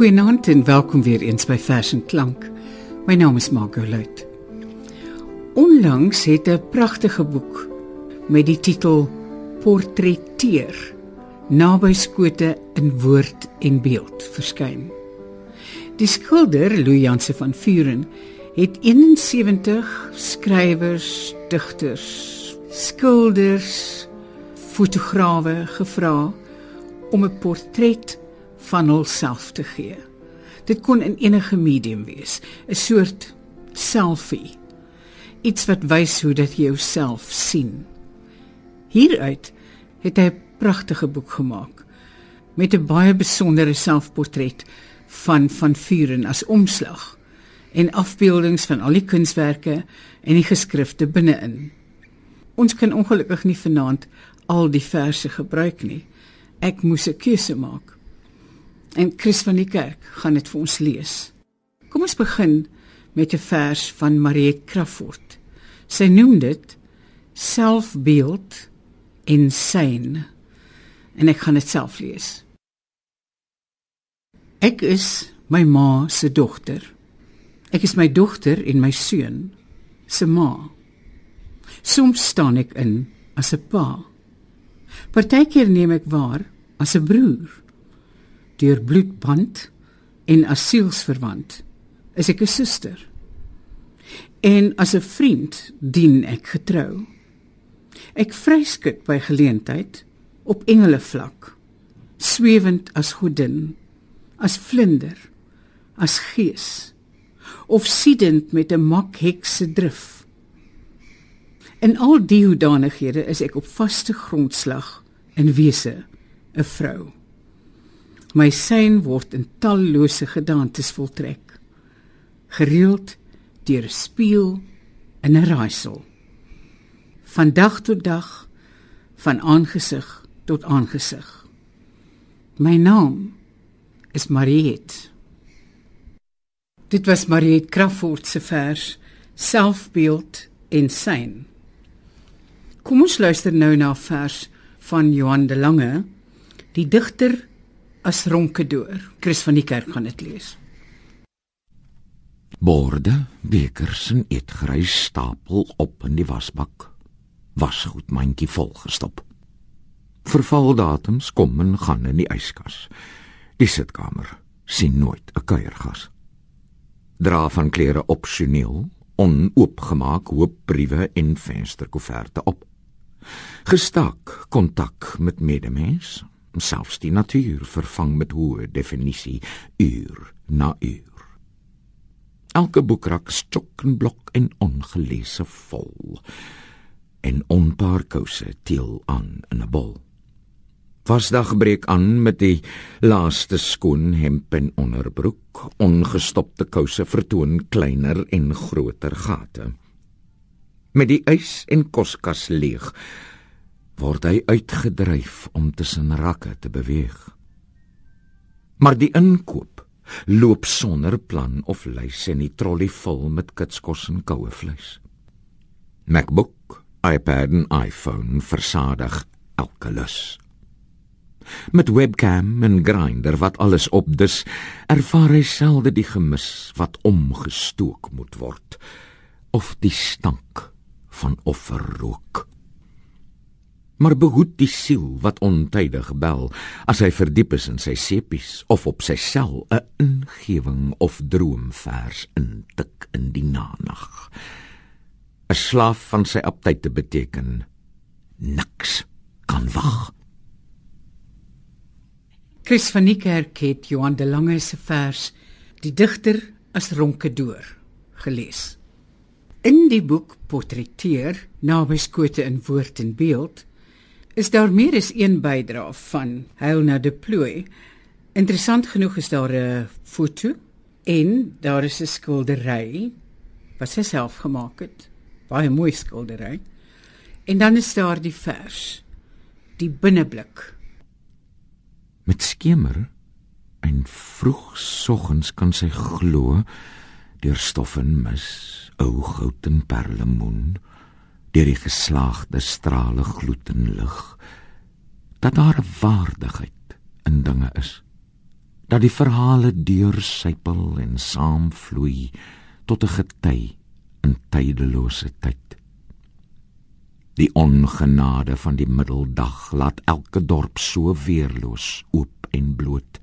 Goeienaand en welkom weer eens by Vers en Klank. My naam is Margot Luit. Onlangs het 'n pragtige boek met die titel Portretteer naby skote in woord en beeld verskyn. Die skilder Louis Janse van Vuren het 71 skrywers, digters, skilders, fotograwe gevra om 'n portret van hulself te gee. Dit kon in enige medium wees, 'n soort selfie. Iets wat wys hoe dat jy jouself sien. Hieruit het hy 'n pragtige boek gemaak met 'n baie besondere selfportret van van Vuren as omslag en afbeeldings van al die kunswerke en die geskrifte binne-in. Ons kan ongelukkig nie vanaand al die verse gebruik nie. Ek moes 'n keuse maak. En Chris van die kerk gaan dit vir ons lees. Kom ons begin met 'n vers van Marie Crawford. Sy noem dit selfbeeld in syn. En ek gaan dit self lees. Ek is my ma se dogter. Ek is my dogter en my seun se ma. Soms staan ek in as 'n pa. Partykeer neem ek waar as 'n broer deur bloedband en asielsverwant is ek 'n suster. En as 'n vriend dien ek getrou. Ek vryskut by geleentheid op engele vlak, swewend as godin, as vlinder, as gees of siedend met 'n makhekse drif. In al die hoedanighede is ek op vaste grondslag in wese 'n vrou. My sein word in tallose gedagtes voltrek, gereeld deur 'n spieël in 'n raaisel. Van dag tot dag, van aangesig tot aangesig. My naam is Mariet. Dit was Mariet Crawford se vers Selfbeeld en sein. Kom ons luister nou na vers van Johan de Lange, die digter as ronkedoor. Chris van die kerk gaan dit lees. Borde, bekers en eetgrys stapel op in die wasbak. Wasgoed mandjie vol gestop. Vervaldatums kom en gaan in die yskas. Die sitkamer sien nooit 'n kuiergas. Dra van klere opsioneel, onoopgemaak hoop briewe en vensterkoeverte op. Gestak kontak met medemens, selfs die natuur vervang met hoë definisie uur na uur. Elke boekrak stok en blok en ongelese vol en onpaar kouse teel aan in 'n bol. Vasdag breek aan met die laaste skoon hemp en onderbroek, ongestopte kouse vertoon kleiner en groter gate. Met die ys en koskas leeg, word hy uitgedryf om tussen rakke te beweeg. Maar die inkoop loop sonder plan of lys en die trolly vol met kitskos en koue vleis. MacBook, iPad en iPhone versadig elke lus. Met webcam en grinder wat alles opdus, ervaar hy selde die gemis wat omgestook moet word of die stank van offerrook maar behoed die siel wat ontydig bel as hy verdiep is in sy sepies of op sy sel 'n ingewing of droomvers intik in die nanag. 'n slaaf van sy aptyt te beteken niks kan wag. Chris van die kerk het Johan de Lange se vers die digter as ronkedoor gelees. In die boek portretteer naby skote in woord en beeld is daar meer as een bydra van Heilna de Plooi. Interessant genoeg is daar 'n foto en daar is 'n skildery wat sy self gemaak het. Baie mooi skildery. En dan is daar die vers. Die binneblik. Met skemer en vroeg soggens kan sy glo deur stof en mis, ou goud en perlemoen deur die geslaagde strale gloed en lig dat daar 'n waardigheid in dinge is dat die verhale deursypel en saamvloei tot 'n gety in tydelose tyd. Die ongenade van die middeldag laat elke dorp so weerloos oop en bloot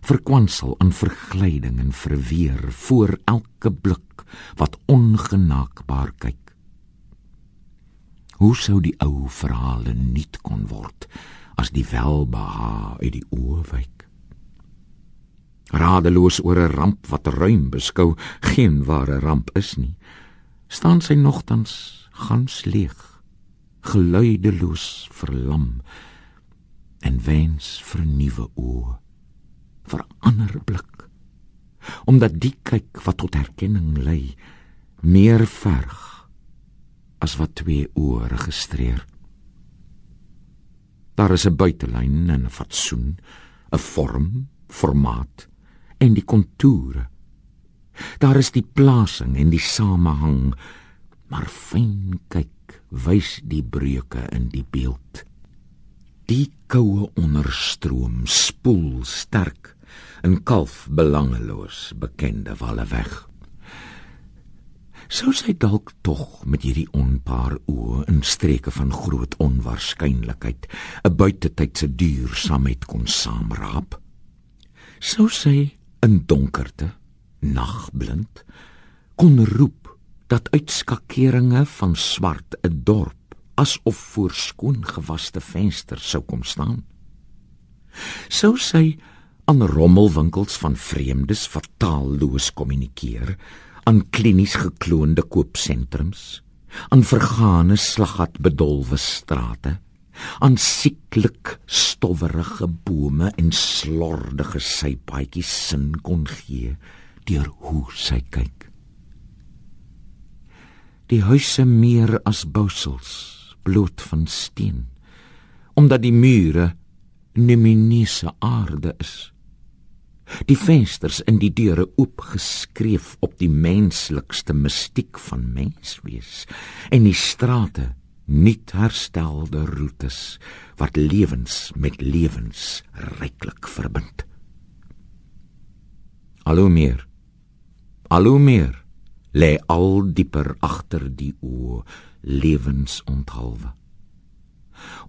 verkwansel in verglyding en verweer voor elke blik wat ongenaakbaar kyk. Hoe sou die ou verhale nuut kon word as die welbeha uit die oë wyk? Radeloos oor 'n ramp wat ruim beskou geen ware ramp is nie, staan sy nogtans gans leeg, geluideloos verlam en wens vir 'n nuwe oë vir ander blik omdat die kyk wat tot erkenning lei meer verg as wat twee oë registreer. Daar is 'n buitelyn en 'n fatsoen 'n vorm formaat en die kontoure. Daar is die plasing en die samehang maar fyn kyk wys die breuke in die beeld. Die koue onderstroom spoel sterk in kalf belangeloos bekende walle weg. Sou sy dalk tog met hierdie onpaar oë in streke van groot onwaarskynlikheid 'n buitetydse duursaamheid kon saamraap? Sou sy in donkerte, nagblind, kon roep dat uitskakeringe van swart 'n dorp asof voor skoon gewaste vensters sou kom staan? Sou sy aan rommelwinkels van vreemdes wat taalloos kommunikeer, aan klinies gekloonde koopsentrums, aan vergane slaggat bedolwe strate, aan sieklik stowwerige bome en slordige sypaadjies sin kon gee deur hoe sy kyk. Die huise meer as bousels, bloot van steen, omdat die mure neminese aarde is die vensters in die deure oopgeskreef op die menslikste mistiek van menswees en die strate nuut herstelde roetes wat lewens met lewens ryklik verbind. Alho meer alho meer lê al dieper agter die oë lewensonthulwe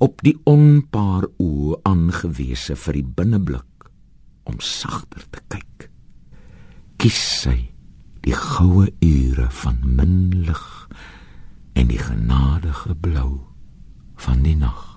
op die onpaar oë aangewese vir die binneblik om sagter te kyk. Kies sy die goue ure van min lig en die genadige blou van die nag.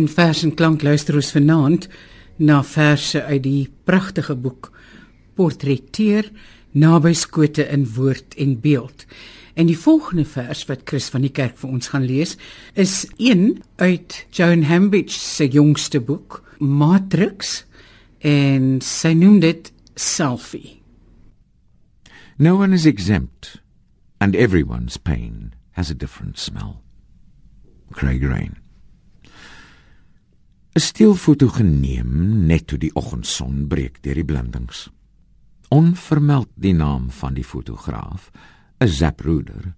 In vers en klank luister ons vanaand na verse uit die pragtige boek Portretteer naby skote in woord en beeld. En die volgende vers wat Chris van die kerk vir ons gaan lees, is een uit Joan Hambidge se jongste boek, Matrix, en sy noem dit Selfie. No one is exempt, and everyone's pain has a different smell. Craig Rain. 'n Stilfoto geneem net toe die oggendson breek deur die blindings. Onvermeld die naam van die fotograaf 'n Zapruder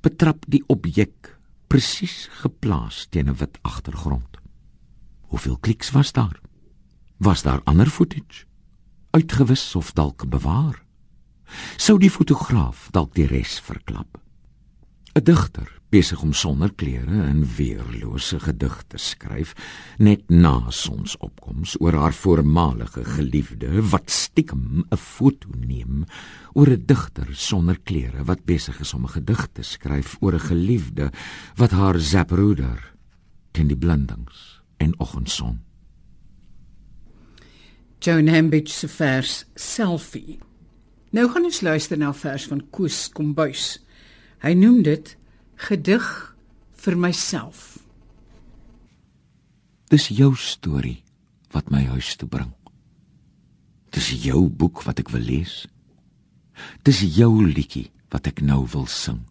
betrap die objek presies geplaas teen 'n wit agtergrond. Hoeveel kliks was daar? Was daar ander footage? Uitgewis of dalk bewaar? Sou die fotograaf dalk die res verklap? 'n Digter besig om sonder klere en weerlose gedigte skryf net na sonsopkoms oor haar voormalige geliefde wat stiekem 'n foto neem oor 'n digter sonder klere wat besig is om 'n gedig te skryf oor 'n geliefde wat haar zaproeder teen die blindings en oggendson Joan Hambidge se vers Selfie. Nou gaan ons luister na 'n vers van Koos Kombuis. Hy noem dit gedig vir myself. Dis jou storie wat my huis toe bring. Dis jou boek wat ek wil lees. Dis jou liedjie wat ek nou wil sing.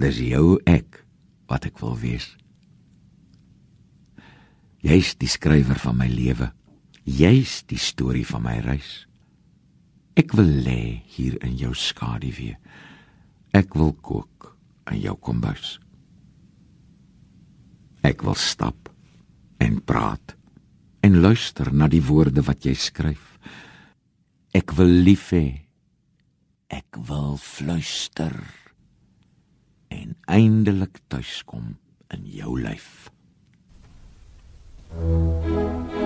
Dis jou ek wat ek wil wees. Jy's die skrywer van my lewe. Jy's die storie van my reis. Ek wil lê hier in jou skaduwee. Ek wil kook in jou kombuis. Ek wil stap en praat en luister na die woorde wat jy skryf. Ek wil lief hê. Ek wil fluister en eindelik tuiskom in jou lyf. Thank you.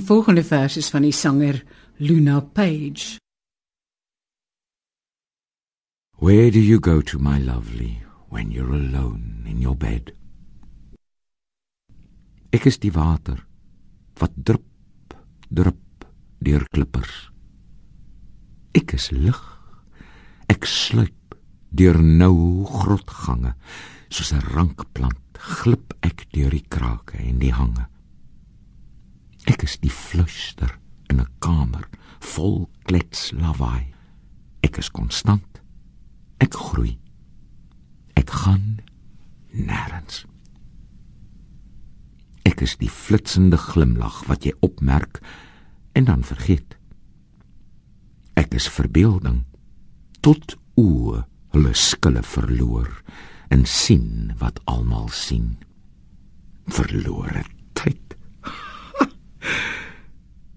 Die volgende vers is van die sanger Luna Page. Where do you go to my lovely when you're alone in your bed? Ek is die water wat drup drup deur klippers. Ek is lig. Ek sluip deur nou grotgange soos 'n rankplant glip ek deur die krake en die hange. Ek is die fluister in 'n kamer vol klets lawaai. Ek is konstant. Ek groei. Ek gaan nêrens. Ek is die flitsende glimlag wat jy opmerk en dan vergeet. Ek is verbeelding tot oë hulle skille verloor en sien wat almal sien. Verlore tyd.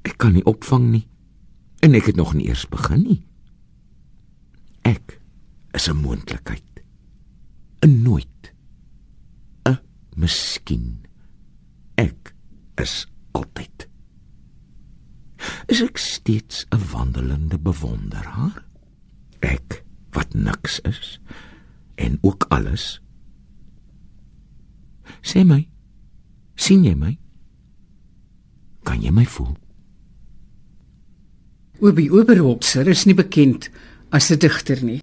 Ek kan nie opvang nie en ek het nog nie eers begin nie. Ek is 'n moontlikheid. 'n nooit. 'n miskien. Ek is altyd. Is ek steeds 'n wandelende bewonderaar? Ek wat niks is en ook alles. Sê my, sien jy my? Kan jy my voel? Obi Oberholzer is nie bekend as 'n digter nie.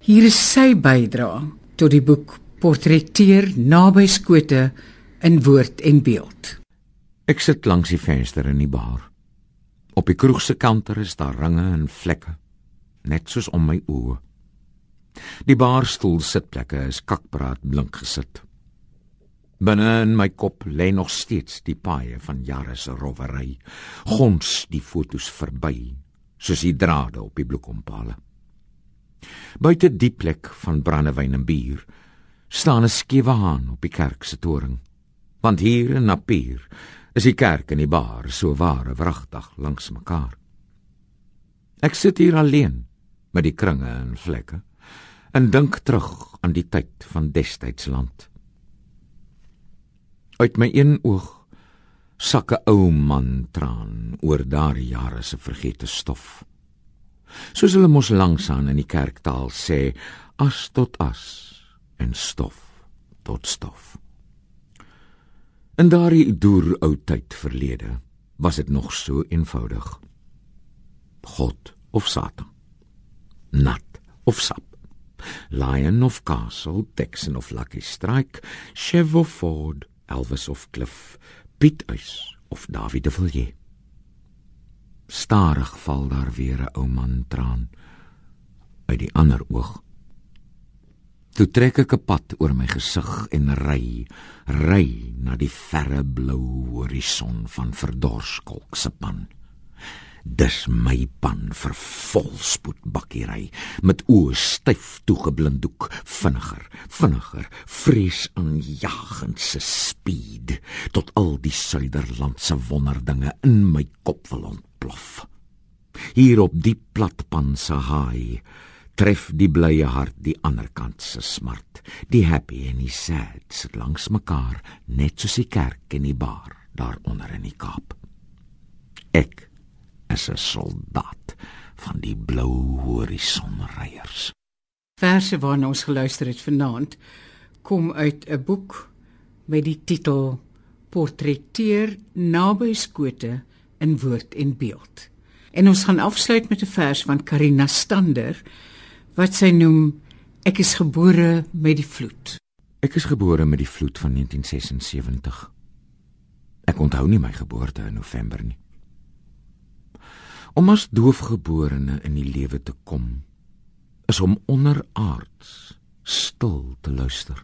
Hier is sy bydrae tot die boek Portretteer naby skote in woord en beeld. Ek sit langs die venster in die bar. Op die kroeg se kanter is daar ringe en vlekke, net soos om my oë. Die barstoel sitplekke is kakpraat blink gesit. Binne in my kop lê nog steeds die paaie van jare se rowery. Gons die fotos verby, soos die drade op die bloekompale. Buite die plek van brandewyn en bier staan 'n skewe haan op die kerk se toring. Want hier in Napier is die kerk en die bar so ware wragtig langs mekaar. Ek sit hier alleen met die kringe en vlekke en dink terug aan die tyd van destyds land. Uit my een oog sak 'n ou man traan oor daardie jare se vergete stof. Soos hulle mos langsaan in die kerktaal sê, as tot as en stof tot stof. In daardie deur ou tyd verlede was dit nog so eenvoudig. God of Satan. Nat of sap. Lion of Castle, Texan of Lucky Strike, Chev of Ford, Elvis of Cliff, Piet Uys of David de Villiers. Stadig val daar weer 'n ou man traan uit die ander oog. Toe trek ek 'n pad oor my gesig en ry, ry na die verre blou horison van Verdorskolk se pan. Dis my pan vir volspoed bakkiery met oë styf toegeblindoek vinniger vinniger vrees aanjagend se speed tot al die suiderlandse wonderdinge in my kop wil ontplof. Hier op die plat pan se haai tref die blye hart die ander kant se smart die happy en die sad sit langs mekaar net soos die kerk en die bar daaronder in die Kaap. Ek is 'n soldaat van die blou horisonryers. Verse waarna ons geluister het vanaand kom uit 'n boek met die titel Portretteer naby skote in woord en beeld. En ons gaan afsluit met 'n vers van Karina Stander wat sy noem Ek is gebore met die vloed. Ek is gebore met die vloed van 1976. Ek onthou nie my geboorte in November nie. Om as doofgeborene in die lewe te kom is om onderaards stil te luister.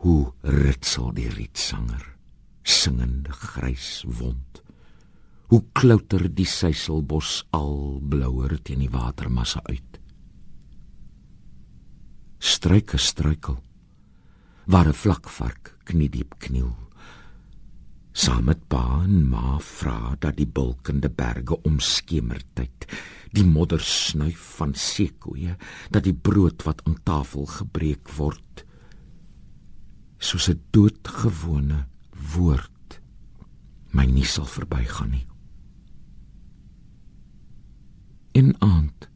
Hoe ritsel die rietsanger singende grys wond. Hoe klouter die seiselbos al blouer teen die watermassa uit. Struike struikel waar 'n vlakvark kniediep kniel saam met pa en ma vra dat die bulkende berge omskemertyd die modder snuif van seekoeie dat die brood wat aan tafel gebreek word soos 'n doodgewone woord my nie sal verbygaan nie. In aand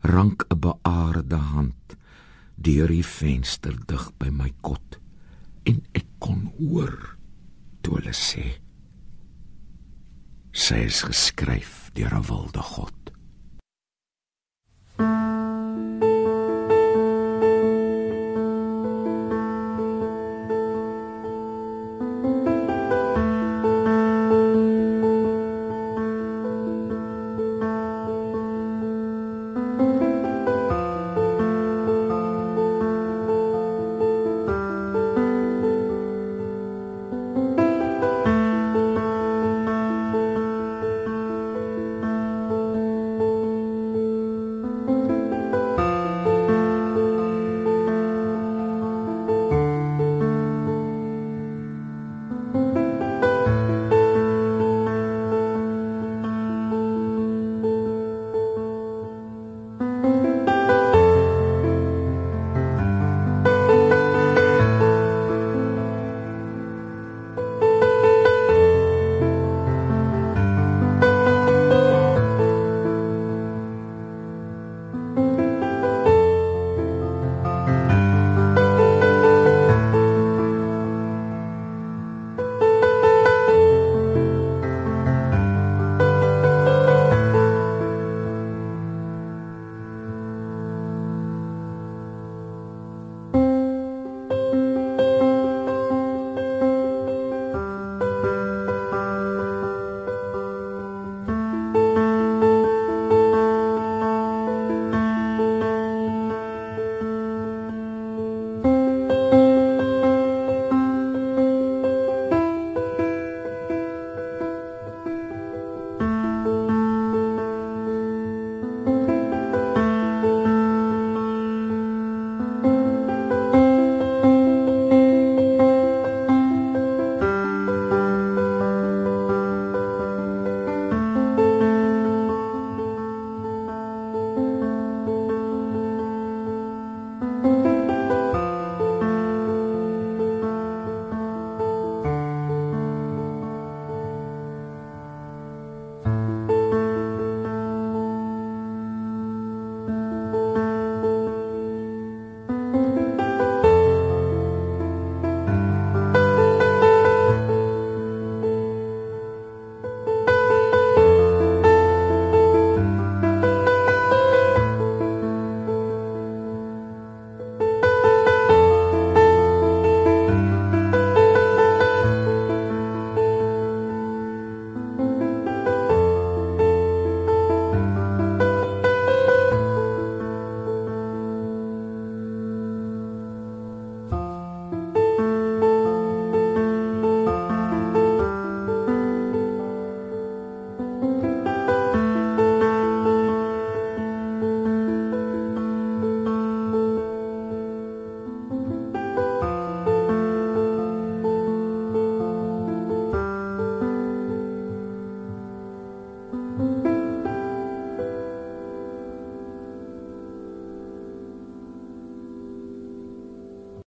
rank 'n beaarde hand deur die venster dig by my kot en ek kon hoor toe hulle sê sy is geskryf deur 'n wilde god